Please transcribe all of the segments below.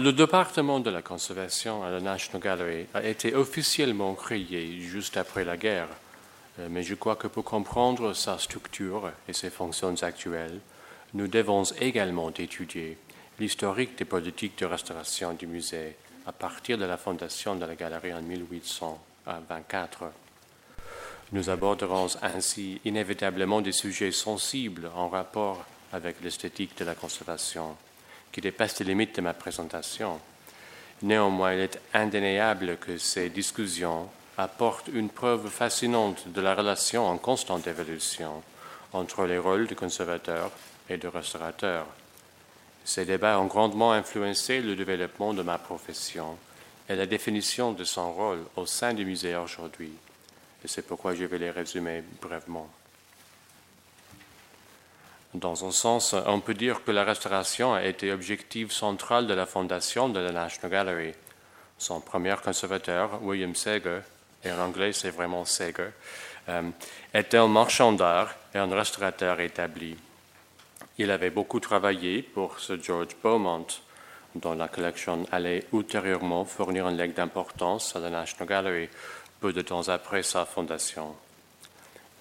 Le département de la conservation à la National Gallery a été officiellement créé juste après la guerre, euh, mais je crois que pour comprendre sa structure et ses fonctions actuelles, nous devons également étudier l'historique des politiques de restauration du musée à partir de la fondation de la galerie en 1824. Nous aborderons ainsi inévitablement des sujets sensibles en rapport avec l'esthétique de la conservation, qui dépassent les limites de ma présentation. Néanmoins, il est indéniable que ces discussions apportent une preuve fascinante de la relation en constante évolution entre les rôles de conservateur et de restaurateur. Ces débats ont grandement influencé le développement de ma profession et la définition de son rôle au sein du musée aujourd'hui. C'est pourquoi je vais les résumer brièvement. Dans un sens, on peut dire que la restauration a été objectif central de la fondation de la National Gallery. Son premier conservateur, William Sager, et en anglais c'est vraiment Sager, euh, était un marchand d'art et un restaurateur établi. Il avait beaucoup travaillé pour Sir George Beaumont, dont la collection allait ultérieurement fournir un leg d'importance à la National Gallery peu de temps après sa fondation.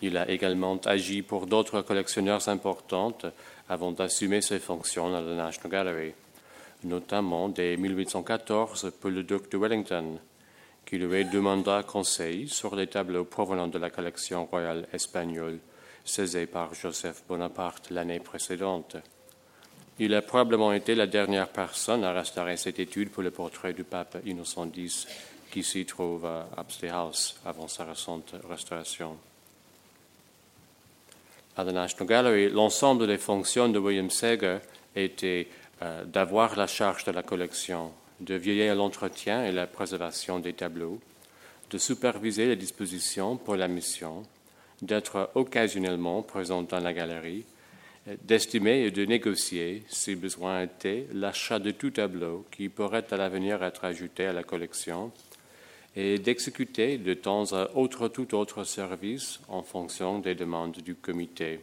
Il a également agi pour d'autres collectionneurs importantes avant d'assumer ses fonctions à la National Gallery, notamment dès 1814 pour le duc de Wellington, qui lui demanda conseil sur les tableaux provenant de la collection royale espagnole saisie par Joseph Bonaparte l'année précédente. Il a probablement été la dernière personne à restaurer cette étude pour le portrait du pape Innocent X qui s'y trouve à Upstate House avant sa récente restauration. À la National Gallery, l'ensemble des fonctions de William Sager était euh, d'avoir la charge de la collection, de veiller à l'entretien et la préservation des tableaux, de superviser les dispositions pour la mission, d'être occasionnellement présent dans la galerie, d'estimer et de négocier, si besoin était, l'achat de tout tableau qui pourrait à l'avenir être ajouté à la collection, et d'exécuter de temps à autre tout autre service en fonction des demandes du comité.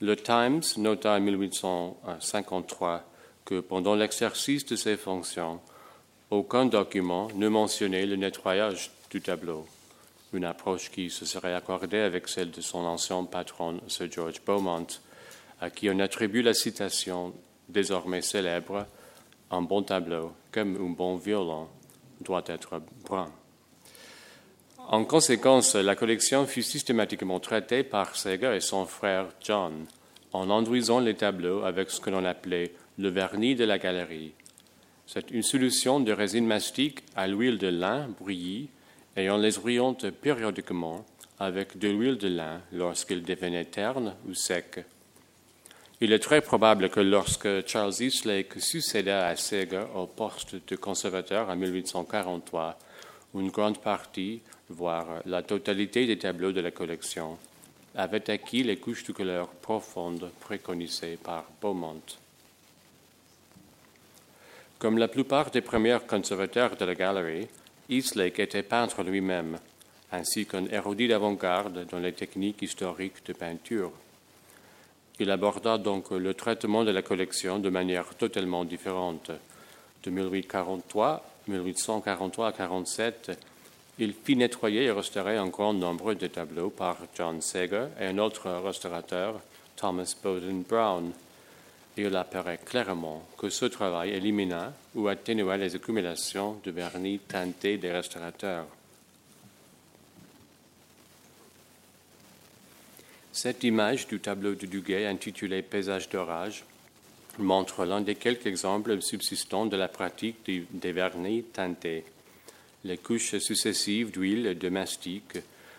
Le Times nota en 1853 que pendant l'exercice de ses fonctions, aucun document ne mentionnait le nettoyage du tableau, une approche qui se serait accordée avec celle de son ancien patron, Sir George Beaumont, à qui on attribue la citation désormais célèbre Un bon tableau, comme un bon violon, doit être brun. En conséquence, la collection fut systématiquement traitée par Seger et son frère John en enduisant les tableaux avec ce que l'on appelait le vernis de la galerie. C'est une solution de résine mastique à l'huile de lin brouillie et on les oriente périodiquement avec de l'huile de lin lorsqu'ils devenaient ternes ou secs. Il est très probable que lorsque Charles Eastlake succéda à Seger au poste de conservateur en 1843, une grande partie, voire la totalité des tableaux de la collection, avait acquis les couches de couleur profondes préconisées par Beaumont. Comme la plupart des premiers conservateurs de la galerie, Eastlake était peintre lui-même, ainsi qu'un érudit d'avant-garde dans les techniques historiques de peinture. Il aborda donc le traitement de la collection de manière totalement différente. De 1843, 1843 à 47, il fit nettoyer et restaurer un grand nombre de tableaux par John Sager et un autre restaurateur, Thomas Bowden Brown. Il apparaît clairement que ce travail élimina ou atténua les accumulations de vernis teinté des restaurateurs. Cette image du tableau de Duguay intitulé Paysage d'orage montre l'un des quelques exemples subsistants de la pratique des vernis teintés. Les couches successives d'huile et de mastic,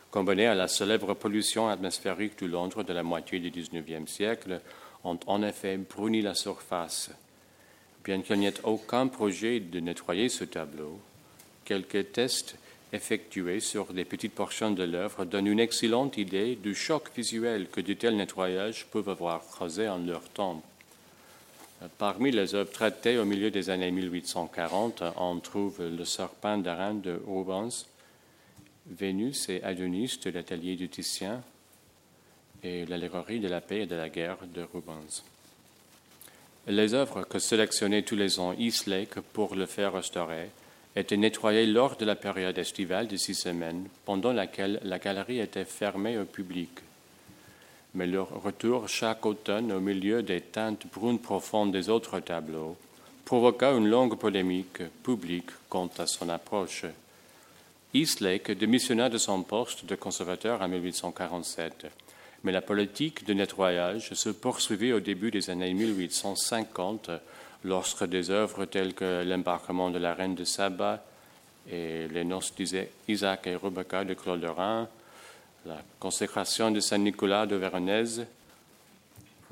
combinées à la célèbre pollution atmosphérique de Londres de la moitié du XIXe siècle, ont en effet bruni la surface. Bien qu'il n'y ait aucun projet de nettoyer ce tableau, quelques tests effectués sur des petites portions de l'œuvre donne une excellente idée du choc visuel que de tels nettoyages peuvent avoir causé en leur temps. Parmi les œuvres traitées au milieu des années 1840, on trouve le serpent d'airain de Rubens, Vénus et Adonis de l'atelier du Titien et l'allégorie de la paix et de la guerre de Rubens. Les œuvres que sélectionnait tous les ans Eastlake pour le faire restaurer étaient nettoyées lors de la période estivale de six semaines, pendant laquelle la galerie était fermée au public. Mais leur retour chaque automne au milieu des teintes brunes profondes des autres tableaux provoqua une longue polémique publique quant à son approche. Eastlake démissionna de son poste de conservateur en 1847, mais la politique de nettoyage se poursuivit au début des années 1850 lorsque des œuvres telles que l'embarquement de la reine de Saba et les noces d'Isaac et Rebecca de Claude Lorrain, la consécration de Saint-Nicolas de Véronèse,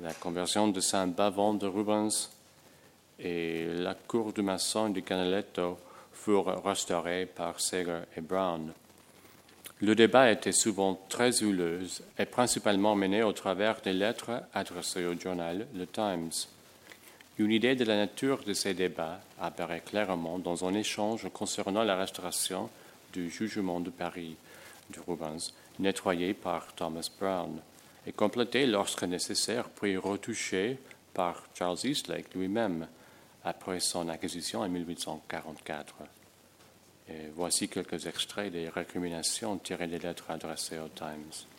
la conversion de Saint-Bavon de Rubens et la cour du maçon du Canaletto furent restaurés par Seger et Brown. Le débat était souvent très houleux et principalement mené au travers des lettres adressées au journal The Times. Une idée de la nature de ces débats apparaît clairement dans un échange concernant la restauration du jugement de Paris de Rubens, nettoyé par Thomas Brown, et complété lorsque nécessaire puis retouché par Charles Eastlake lui-même après son acquisition en 1844. Et voici quelques extraits des récriminations tirées des lettres adressées aux Times.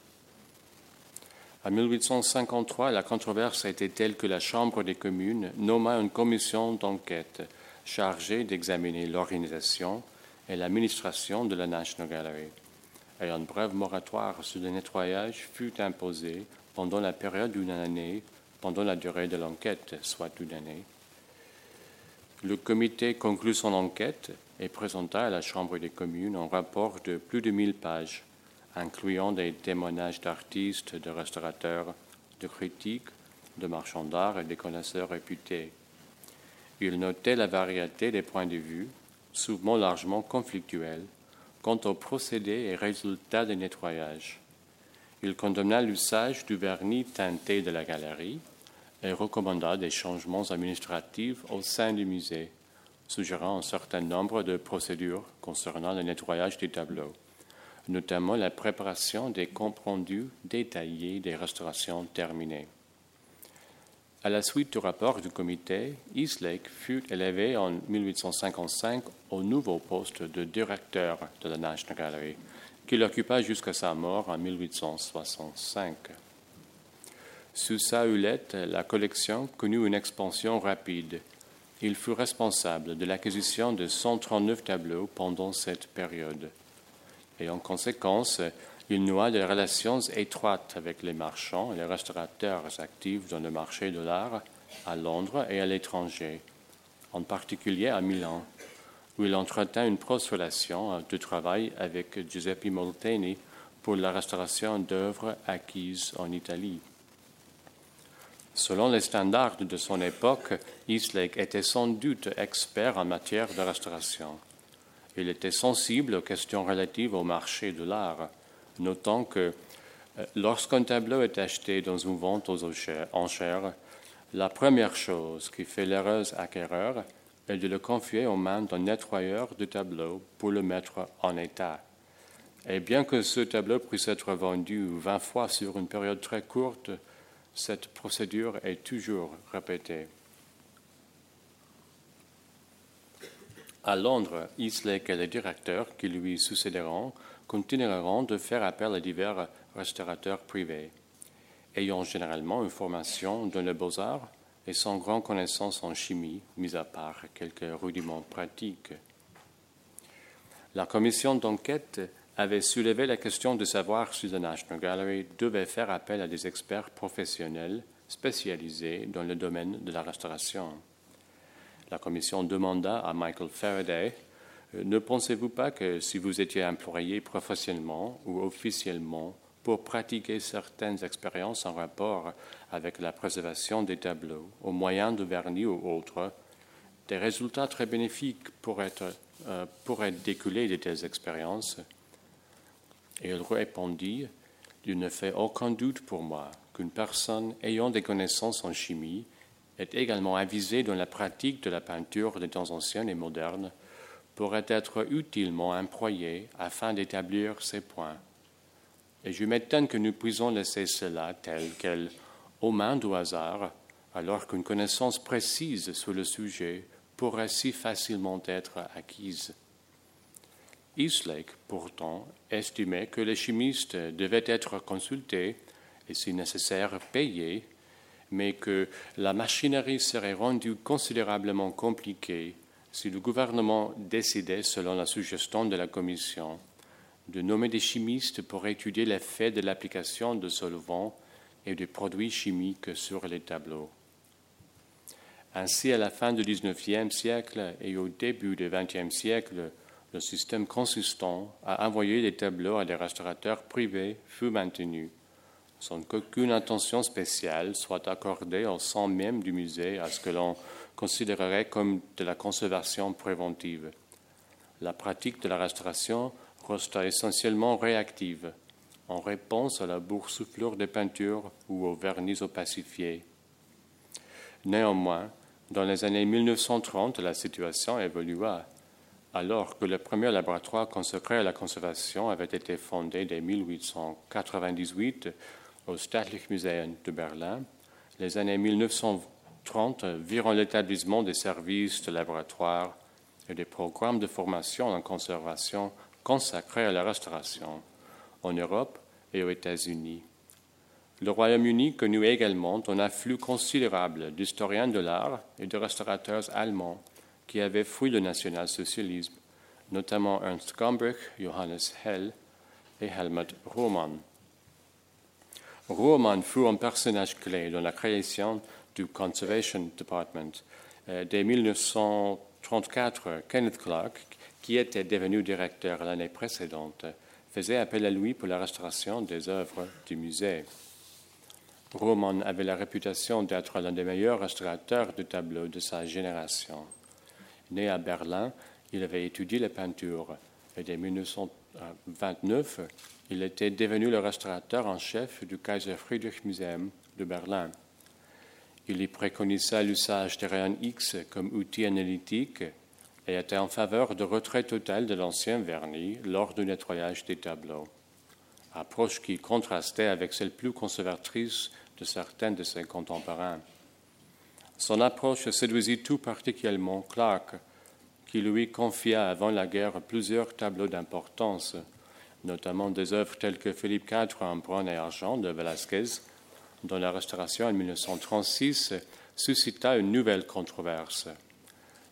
En 1853, la controverse était telle que la Chambre des communes nomma une commission d'enquête chargée d'examiner l'organisation et l'administration de la National Gallery. Et un bref moratoire sur le nettoyage fut imposé pendant la période d'une année, pendant la durée de l'enquête, soit une année. Le comité conclut son enquête et présenta à la Chambre des communes un rapport de plus de 1000 pages, incluant des témoignages d'artistes, de restaurateurs, de critiques, de marchands d'art et de connaisseurs réputés. Il notait la variété des points de vue, souvent largement conflictuels, quant aux procédés et résultats des nettoyages. Il condamna l'usage du vernis teinté de la galerie, et recommanda des changements administratifs au sein du musée, suggérant un certain nombre de procédures concernant le nettoyage des tableaux, notamment la préparation des comptes rendus détaillés des restaurations terminées. À la suite du rapport du comité, Eastlake fut élevé en 1855 au nouveau poste de directeur de la National Gallery, qu'il occupa jusqu'à sa mort en 1865. Sous sa hulette, la collection connut une expansion rapide. Il fut responsable de l'acquisition de 139 tableaux pendant cette période. Et en conséquence, il noua des relations étroites avec les marchands et les restaurateurs actifs dans le marché de l'art à Londres et à l'étranger, en particulier à Milan, où il entretint une proche relation de travail avec Giuseppe Molteni pour la restauration d'œuvres acquises en Italie. Selon les standards de son époque, Eastlake était sans doute expert en matière de restauration. Il était sensible aux questions relatives au marché de l'art, notant que euh, lorsqu'un tableau est acheté dans une vente aux enchères, la première chose qui fait l'heureuse acquéreur est de le confier aux mains d'un nettoyeur de tableau pour le mettre en état. Et bien que ce tableau puisse être vendu 20 fois sur une période très courte, cette procédure est toujours répétée. À Londres, Eastlake et les directeurs qui lui succéderont continueront de faire appel à divers restaurateurs privés, ayant généralement une formation dans les beaux-arts et sans grande connaissance en chimie, mis à part quelques rudiments pratiques. La commission d'enquête avait soulevé la question de savoir si la National Gallery devait faire appel à des experts professionnels spécialisés dans le domaine de la restauration. La commission demanda à Michael Faraday euh, Ne pensez-vous pas que si vous étiez employé professionnellement ou officiellement pour pratiquer certaines expériences en rapport avec la préservation des tableaux au moyen de vernis ou autres, des résultats très bénéfiques pourraient, euh, pourraient découler de telles expériences? Et il répondit Il ne fait aucun doute pour moi qu'une personne ayant des connaissances en chimie est également avisée dans la pratique de la peinture des temps anciens et modernes pourrait être utilement employée afin d'établir ces points. Et je m'étonne que nous puissions laisser cela tel quel, aux mains du hasard, alors qu'une connaissance précise sur le sujet pourrait si facilement être acquise. Eastlake, pourtant, estimait que les chimistes devaient être consultés et, si nécessaire, payés, mais que la machinerie serait rendue considérablement compliquée si le gouvernement décidait, selon la suggestion de la Commission, de nommer des chimistes pour étudier l'effet de l'application de solvants et de produits chimiques sur les tableaux. Ainsi, à la fin du XIXe siècle et au début du XXe siècle, le système consistant à envoyer des tableaux à des restaurateurs privés fut maintenu, sans qu'aucune intention spéciale soit accordée au sein même du musée à ce que l'on considérerait comme de la conservation préventive. La pratique de la restauration resta essentiellement réactive, en réponse à la boursouflure des peintures ou aux vernis opacifiés. Néanmoins, dans les années 1930, la situation évolua alors que le premier laboratoire consacré à la conservation avait été fondé dès 1898 au Staatlich Museum de Berlin, les années 1930 virent l'établissement des services de laboratoire et des programmes de formation en conservation consacrés à la restauration en Europe et aux États-Unis. Le Royaume-Uni connut également un afflux considérable d'historiens de l'art et de restaurateurs allemands qui avaient fui le national-socialisme, notamment Ernst Gombrich, Johannes Hell et Helmut Roman. Roman fut un personnage clé dans la création du Conservation Department. Euh, dès 1934, Kenneth Clark, qui était devenu directeur l'année précédente, faisait appel à lui pour la restauration des œuvres du musée. Roman avait la réputation d'être l'un des meilleurs restaurateurs de tableaux de sa génération. Né à Berlin, il avait étudié la peinture et dès 1929, il était devenu le restaurateur en chef du Kaiser Friedrich Museum de Berlin. Il y préconisait l'usage des rayons X comme outil analytique et était en faveur de retrait total de l'ancien vernis lors du nettoyage des tableaux, approche qui contrastait avec celle plus conservatrice de certains de ses contemporains. Son approche séduisit tout particulièrement Clark, qui lui confia avant la guerre plusieurs tableaux d'importance, notamment des œuvres telles que Philippe IV en bronze et argent de Velázquez, dont la restauration en 1936 suscita une nouvelle controverse.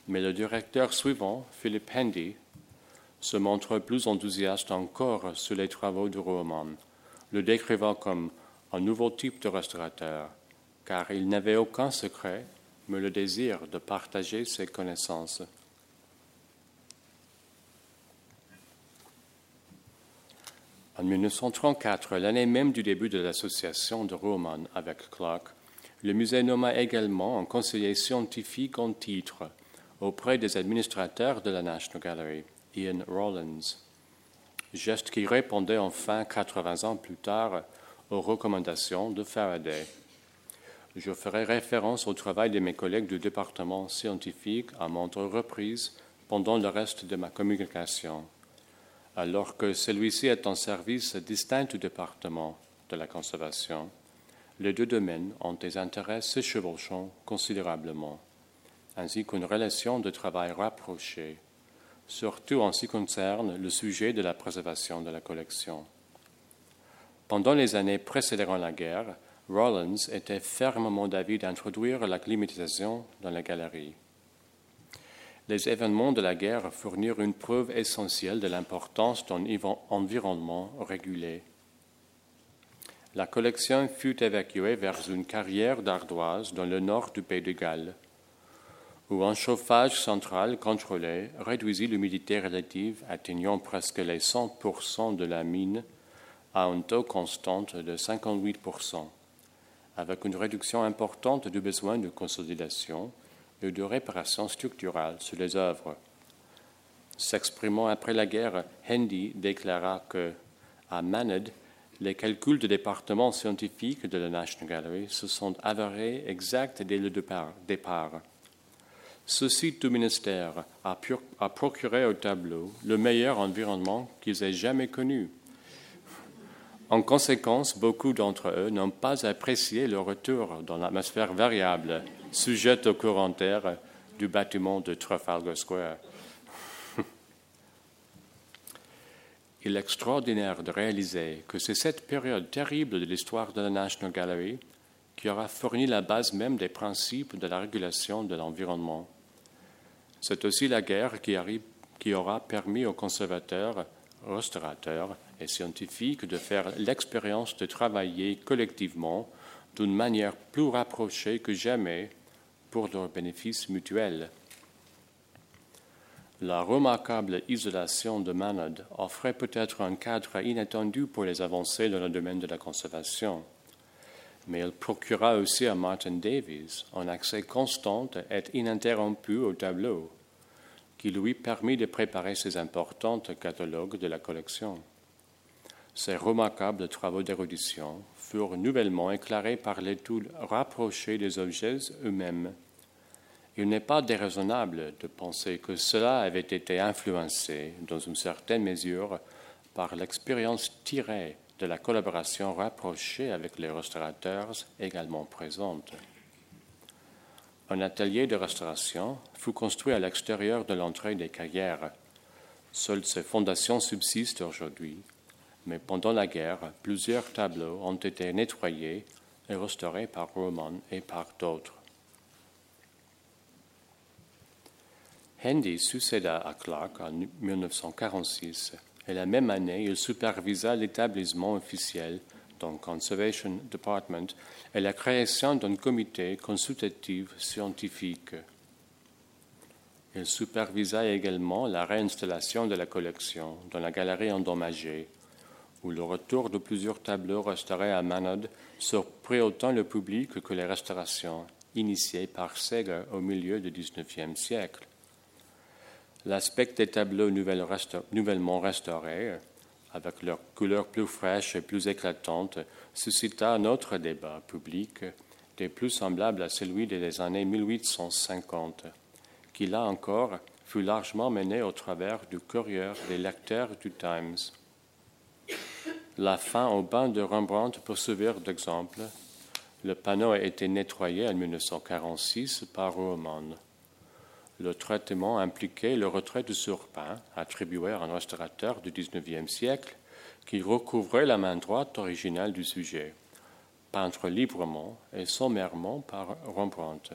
Mais le directeur suivant, Philippe Handy, se montre plus enthousiaste encore sur les travaux de Roman, le décrivant comme un nouveau type de restaurateur, car il n'avait aucun secret mais le désir de partager ses connaissances. En 1934, l'année même du début de l'association de Roman avec Clark, le musée nomma également un conseiller scientifique en titre auprès des administrateurs de la National Gallery, Ian Rollins, geste qui répondait enfin 80 ans plus tard aux recommandations de Faraday. Je ferai référence au travail de mes collègues du département scientifique à maintes reprises pendant le reste de ma communication, alors que celui-ci est en service distinct du département de la conservation. Les deux domaines ont des intérêts se chevauchant considérablement, ainsi qu'une relation de travail rapprochée, surtout en ce qui concerne le sujet de la préservation de la collection. Pendant les années précédant la guerre, Rollins était fermement d'avis d'introduire la climatisation dans la galerie. Les événements de la guerre fournirent une preuve essentielle de l'importance d'un environnement régulé. La collection fut évacuée vers une carrière d'ardoise dans le nord du Pays de Galles, où un chauffage central contrôlé réduisit l'humidité relative atteignant presque les 100% de la mine à un taux constant de 58% avec une réduction importante du besoin de consolidation et de réparation structurelle sur les œuvres. S'exprimant après la guerre, Hendy déclara que, à Manad, les calculs du département scientifique de la National Gallery se sont avérés exacts dès le départ. Ceci tout ministère a procuré au tableau le meilleur environnement qu'ils aient jamais connu En conséquence, beaucoup d'entre eux n'ont pas apprécié le retour dans l'atmosphère variable, sujette au courant d'air du bâtiment de Trafalgar Square. Il est extraordinaire de réaliser que c'est cette période terrible de l'histoire de la National Gallery qui aura fourni la base même des principes de la régulation de l'environnement. C'est aussi la guerre qui, qui aura permis aux conservateurs, restaurateurs et scientifiques de faire l'expérience de travailler collectivement d'une manière plus rapprochée que jamais pour leur bénéfice mutuel. La remarquable isolation de Manod offrait peut-être un cadre inattendu pour les avancées dans le domaine de la conservation, mais elle procura aussi à Martin Davies un accès constant et ininterrompu au tableau, qui lui permit de préparer ses importants catalogues de la collection. Ces remarquables travaux d'érudition furent nouvellement éclairés par l'étude rapprochée des objets eux-mêmes il n'est pas déraisonnable de penser que cela avait été influencé, dans une certaine mesure, par l'expérience tirée de la collaboration rapprochée avec les restaurateurs également présentes. Un atelier de restauration fut construit à l'extérieur de l'entrée des carrières. Seules ses fondations subsistent aujourd'hui, mais pendant la guerre, plusieurs tableaux ont été nettoyés et restaurés par Roman et par d'autres. Handy succéda à Clark en 1946 et la même année, il supervisa l'établissement officiel dans Conservation Department et la création d'un comité consultatif scientifique. Il supervisa également la réinstallation de la collection dans la galerie endommagée, où le retour de plusieurs tableaux restaurés à Manod surprit autant le public que les restaurations initiées par Seger au milieu du XIXe siècle. L'aspect des tableaux nouvellement restaurés, avec leurs couleurs plus fraîches et plus éclatantes, suscita un autre débat public, des plus semblables à celui des années 1850, qui là encore fut largement mené au travers du courrier des lecteurs du Times. La fin au bain de Rembrandt peut servir d'exemple. Le panneau a été nettoyé en 1946 par Roman. Le traitement impliquait le retrait du surpain attribué à un restaurateur du XIXe siècle qui recouvrait la main droite originale du sujet, peintre librement et sommairement par Rembrandt.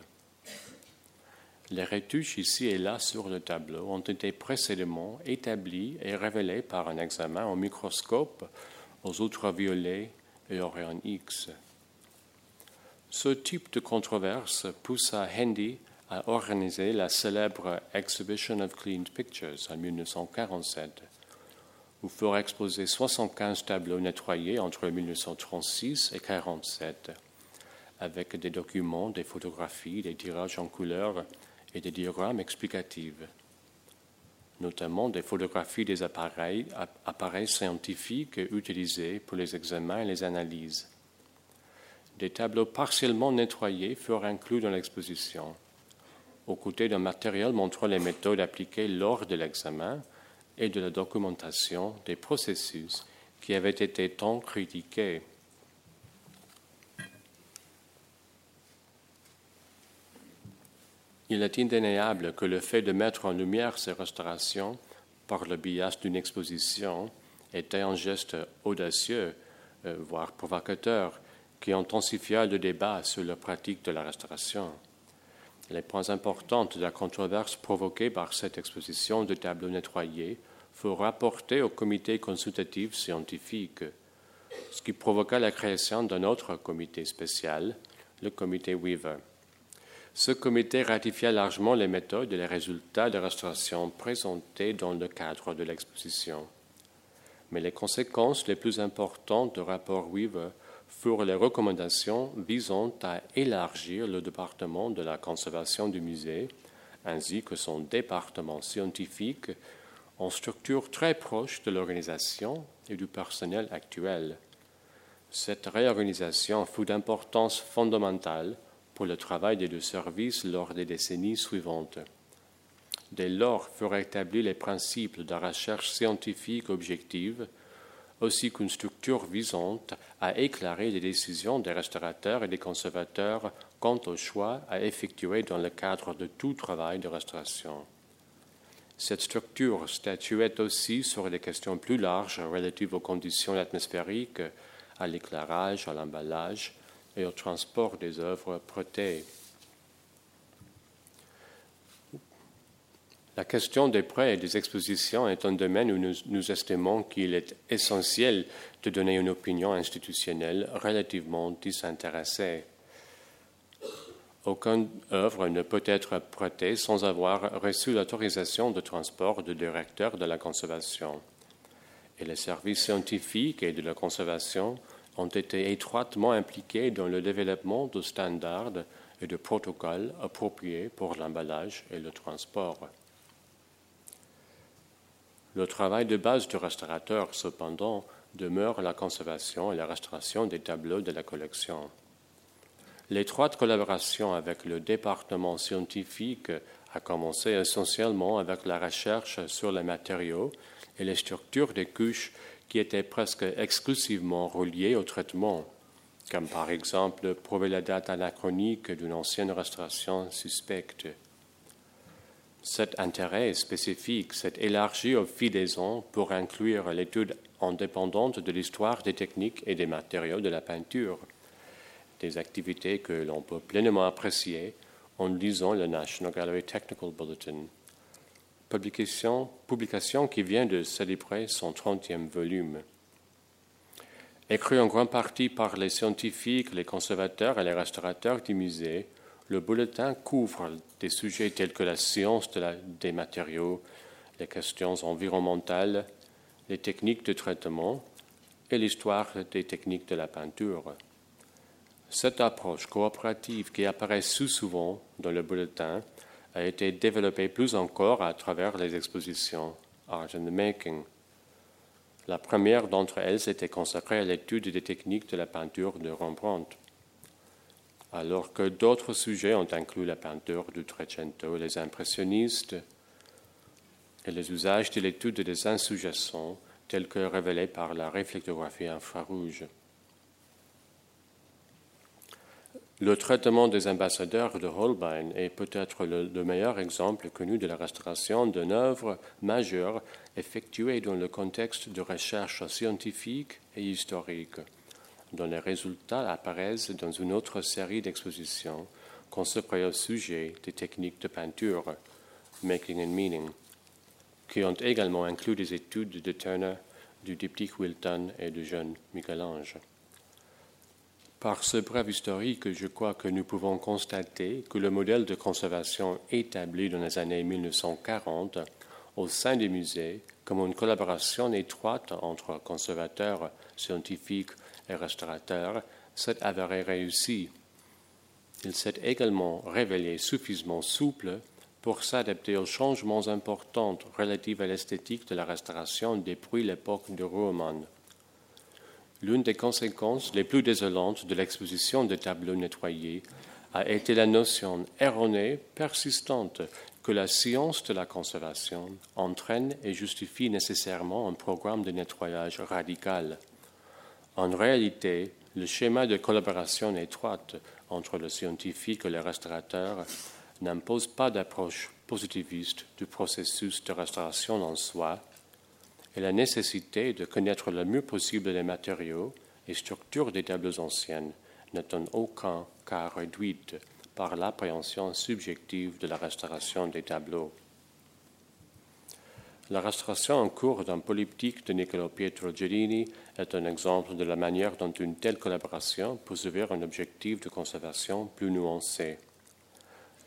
Les retouches ici et là sur le tableau ont été précédemment établies et révélées par un examen au microscope aux ultraviolets et aux rayons X. Ce type de controverse poussa Handy a organisé la célèbre Exhibition of Cleaned Pictures en 1947, où furent exposés 75 tableaux nettoyés entre 1936 et 1947, avec des documents, des photographies, des tirages en couleur et des diagrammes explicatifs, notamment des photographies des appareils, scientifiques utilisés pour les examens et les analyses. Des tableaux partiellement nettoyés furent inclus dans l'exposition aux côtés d'un matériel montrant les méthodes appliquées lors de l'examen et de la documentation des processus qui avaient été tant critiqués. Il est indéniable que le fait de mettre en lumière ces restaurations par le biais d'une exposition était un geste audacieux, euh, voire provocateur, qui intensifia le débat sur la pratique de la restauration. Les points importants de la controverse provoquée par cette exposition de tableaux nettoyés furent rapportés au comité consultatif scientifique, ce qui provoqua la création d'un autre comité spécial, le comité Weaver. Ce comité ratifia largement les méthodes et les résultats de restauration présentés dans le cadre de l'exposition. Mais les conséquences les plus importantes du rapport Weaver furent les recommandations visant à élargir le département de la conservation du musée, ainsi que son département scientifique, en structure très proche de l'organisation et du personnel actuel. Cette réorganisation fut d'importance fondamentale pour le travail des deux services lors des décennies suivantes. Dès lors furent établis les principes de recherche scientifique objective, aussi qu'une structure visant à éclairer les décisions des restaurateurs et des conservateurs quant au choix à effectuer dans le cadre de tout travail de restauration. Cette structure statuait aussi sur des questions plus larges relatives aux conditions atmosphériques, à l'éclairage, à l'emballage et au transport des œuvres prêtées. La question des prêts et des expositions est un domaine où nous, estimons qu'il est essentiel de donner une opinion institutionnelle relativement désintéressée. Aucune œuvre ne peut être prêtée sans avoir reçu l'autorisation de transport du directeur de la conservation. Et les services scientifiques et de la conservation ont été étroitement impliqués dans le développement de standards et de protocoles appropriés pour l'emballage et le transport. Le travail de base du restaurateur, cependant, demeure la conservation et la restauration des tableaux de la collection. L'étroite collaboration avec le département scientifique a commencé essentiellement avec la recherche sur les matériaux et les structures des couches qui étaient presque exclusivement reliées au traitement, comme par exemple prouver la date anachronique d'une ancienne restauration suspecte. Cet intérêt spécifique s'est élargi au fil des ans pour inclure l'étude indépendante de l'histoire des techniques et des matériaux de la peinture, des activités que l'on peut pleinement apprécier en lisant le National Gallery Technical Bulletin, publication, publication qui vient de célébrer son 30e volume. Écrit en grande partie par les scientifiques, les conservateurs et les restaurateurs du musée, le bulletin couvre des sujets tels que la science des matériaux, les questions environnementales, les techniques de traitement et l'histoire des techniques de la peinture. Cette approche coopérative qui apparaît sous souvent dans le bulletin a été développée plus encore à travers les expositions Art in the Making. La première d'entre elles était consacrée à l'étude des techniques de la peinture de Rembrandt alors que d'autres sujets ont inclus la peinture du Trecento, les impressionnistes et les usages de l'étude des insous tels que révélés par la réflectographie infrarouge. Le traitement des ambassadeurs de Holbein est peut-être le, le, meilleur exemple connu de la restauration d'une œuvre majeure effectuée dans le contexte de recherche scientifique et historique dont les résultats apparaissent dans une autre série d'expositions consacrées au sujet des techniques de peinture, Making and Meaning, qui ont également inclus des études de Turner, du diptyque Wilton et du jeune Michel-Ange. Par ce bref historique, je crois que nous pouvons constater que le modèle de conservation établi dans les années 1940 au sein des musées, comme une collaboration étroite entre conservateurs, scientifiques, et restaurateur s'est avéré réussi. Il s'est également révélé suffisamment souple pour s'adapter aux changements importants relatifs à l'esthétique de la restauration depuis l'époque de Roman. L'une des conséquences les plus désolantes de l'exposition des tableaux nettoyés a été la notion erronée, persistante, que la science de la conservation entraîne et justifie nécessairement un programme de nettoyage radical. En réalité, le schéma de collaboration étroite entre le scientifique et le restaurateur n'impose pas d'approche positiviste du processus de restauration en soi, et la nécessité de connaître le mieux possible les matériaux et structures des tableaux anciennes n'est en aucun cas réduite par l'appréhension subjective de la restauration des tableaux. La restauration en cours d'un polyptyque de Niccolo Pietro Gerini est un exemple de la manière dont une telle collaboration peut servir un objectif de conservation plus nuancé.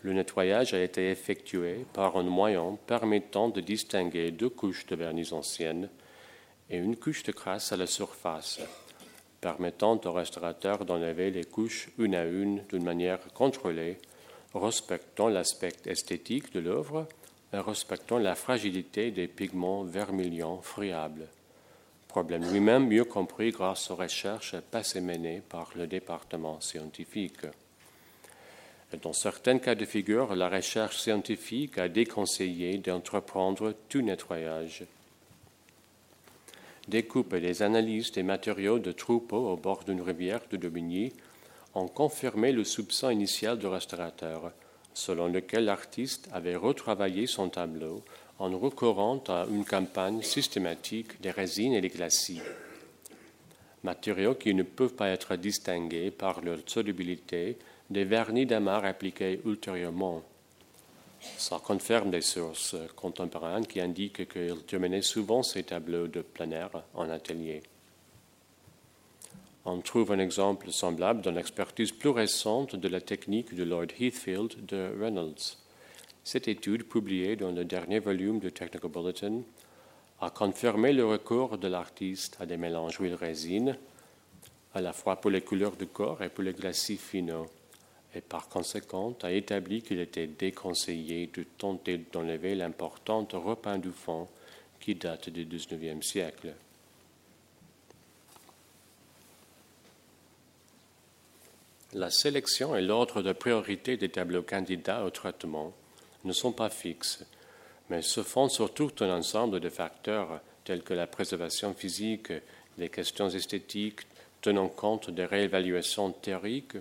Le nettoyage a été effectué par un moyen permettant de distinguer deux couches de vernis anciennes et une couche de crasse à la surface, permettant au restaurateur d'enlever les couches une à une d'une manière contrôlée, respectant l'aspect esthétique de l'œuvre respectant la fragilité des pigments vermilions friables. Problème lui-même mieux compris grâce aux recherches passées menées par le département scientifique. Dans certains cas de figure, la recherche scientifique a déconseillé d'entreprendre tout nettoyage. découpes et des analyses des matériaux de troupeaux au bord d'une rivière de Daubigny ont confirmé le soupçon initial du restaurateur, selon lequel l'artiste avait retravaillé son tableau en recourant à une campagne systématique des résines et des glacis, matériaux qui ne peuvent pas être distingués par leur solubilité des vernis d'amarre appliqués ultérieurement. Ça confirme des sources contemporaines qui indiquent qu'il terminait souvent ses tableaux de plein air en atelier. On trouve un exemple semblable dans l'expertise plus récente de la technique de Lord Heathfield de Reynolds. Cette étude, publiée dans le dernier volume du Technical Bulletin, a confirmé le recours de l'artiste à des mélanges huile-résine, à la fois pour les couleurs du corps et pour les glacis finaux et par conséquent a établi qu'il était déconseillé de tenter d'enlever l'importante repeint du fond qui date du XIXe siècle. La sélection et l'ordre de priorité des tableaux candidats au traitement ne sont pas fixes, mais se font sur tout un ensemble de facteurs tels que la préservation physique, les questions esthétiques, tenant compte des réévaluations théoriques,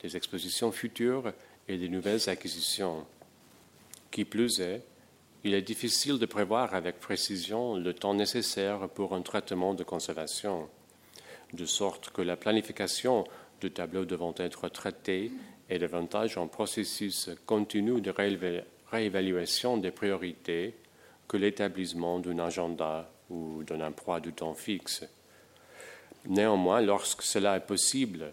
des expositions futures et des nouvelles acquisitions. Qui plus est, il est difficile de prévoir avec précision le temps nécessaire pour un traitement de conservation, de sorte que la planification du tableau devant être traité est davantage un processus continu de réévaluation des priorités que l'établissement d'un agenda ou d'un emploi du temps fixe. Néanmoins, lorsque cela est possible,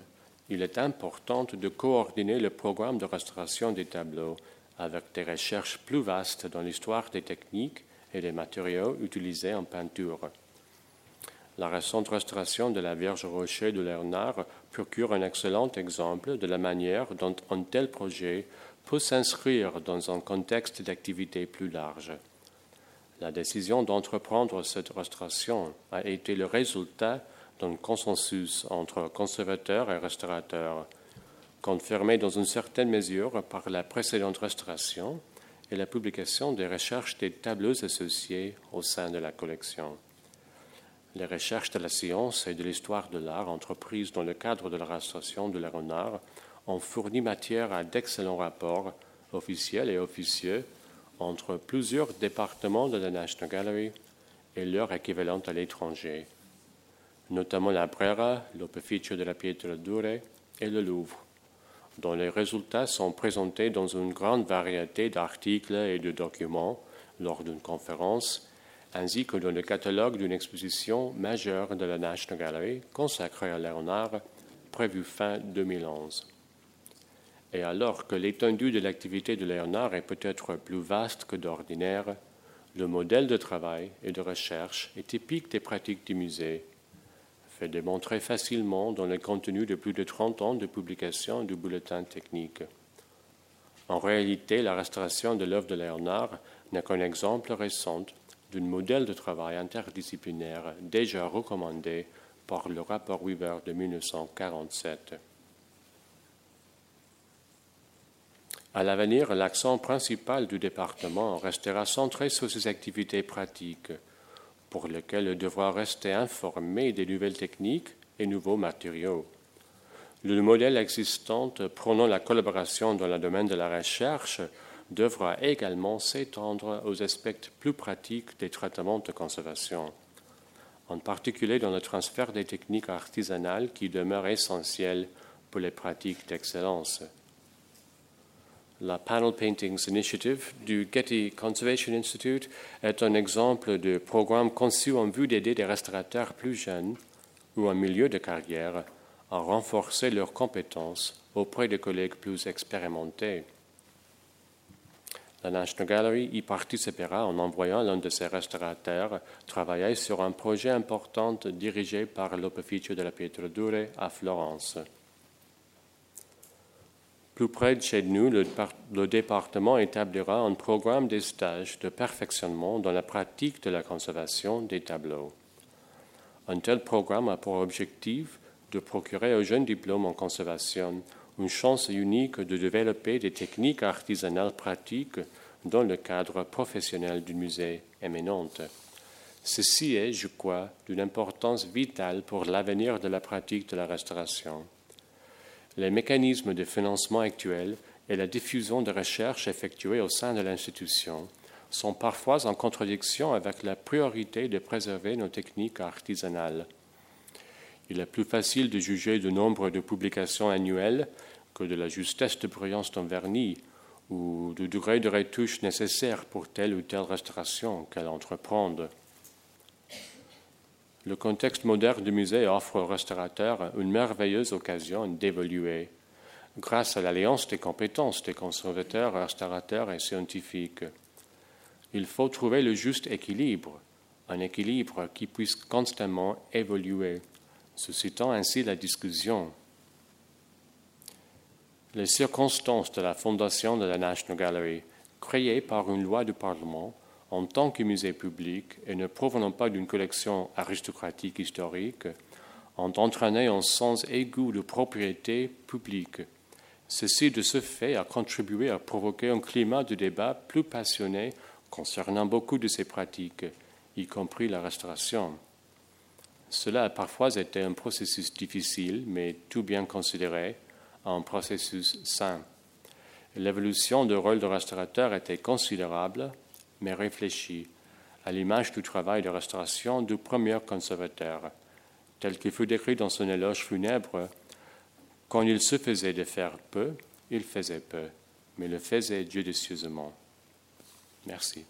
il est important de coordonner le programme de restauration des tableaux avec des recherches plus vastes dans l'histoire des techniques et des matériaux utilisés en peinture. La récente restauration de la Vierge Rocher de Léonard procure un excellent exemple de la manière dont un tel projet peut s'inscrire dans un contexte d'activité plus large. La décision d'entreprendre cette restauration a été le résultat d'un consensus entre conservateurs et restaurateurs, confirmé dans une certaine mesure par la précédente restauration et la publication des recherches des tableaux associés au sein de la collection. Les recherches de la science et de l'histoire de l'art entreprises dans le cadre de la restauration de Léonard ont fourni matière à d'excellents rapports officiels et officieux entre plusieurs départements de la National Gallery et leur équivalent à l'étranger, notamment la Brera, l'Opificio de la Pietra Dure et le Louvre, dont les résultats sont présentés dans une grande variété d'articles et de documents lors d'une conférence, ainsi que dans le catalogue d'une exposition majeure de la National Gallery consacrée à Léonard, prévue fin 2011. Et alors que l'étendue de l'activité de Léonard est peut-être plus vaste que d'ordinaire, le modèle de travail et de recherche est typique des pratiques du musée fait démontrer facilement dans le contenu de plus de 30 ans de publication du bulletin technique. En réalité, la restauration de l'œuvre de Léonard n'est qu'un exemple récent d'un modèle de travail interdisciplinaire déjà recommandé par le rapport Weaver de 1947. À l'avenir, l'accent principal du département restera centré sur ses activités pratiques, pour lequel il devra rester informé des nouvelles techniques et nouveaux matériaux. Le modèle existant prenant la collaboration dans le domaine de la recherche devra également s'étendre aux aspects plus pratiques des traitements de conservation, en particulier dans le transfert des techniques artisanales qui demeurent essentielles pour les pratiques d'excellence la Panel Paintings Initiative du Getty Conservation Institute est un exemple de programme conçu en vue d'aider des restaurateurs plus jeunes ou en milieu de carrière à renforcer leurs compétences auprès de collègues plus expérimentés. La National Gallery y participera en envoyant l'un de ses restaurateurs travailler sur un projet important dirigé par l'Opificio de la Pietra Dure à Florence. Plus près de chez nous, le, département établira un programme de stages de perfectionnement dans la pratique de la conservation des tableaux. Un tel programme a pour objectif de procurer aux jeunes diplômes en conservation une chance unique de développer des techniques artisanales pratiques dans le cadre professionnel du musée éminente. Ceci est, je crois, d'une importance vitale pour l'avenir de la pratique de la restauration. Les mécanismes de financement actuels et la diffusion de recherches effectuées au sein de l'institution sont parfois en contradiction avec la priorité de préserver nos techniques artisanales. Il est plus facile de juger du nombre de publications annuelles que de la justesse de brillance d'un vernis ou du degré de retouche nécessaire pour telle ou telle restauration qu'elle entreprendre. Le contexte moderne du musée offre aux restaurateurs une merveilleuse occasion d'évoluer grâce à l'alliance des compétences des conservateurs, restaurateurs et scientifiques. Il faut trouver le juste équilibre, un équilibre qui puisse constamment évoluer, suscitant ainsi la discussion. Les circonstances de la fondation de la National Gallery, créée par une loi du Parlement en tant que musée public et ne provenant pas d'une collection aristocratique historique, ont entraîné un sens aigu de propriété publique Ceci, de ce fait, a contribué à provoquer un climat de débat plus passionné concernant beaucoup de ces pratiques, y compris la restauration. Cela a parfois été un processus difficile, mais tout bien considéré, un processus sain. L'évolution du rôle de restaurateur était considérable, mais réfléchie, à l'image du travail de restauration du premier conservateur, tel qu'il fut décrit dans son éloge funèbre quand il se faisait de faire peu, il faisait peu, mais le faisait judicieusement. Merci.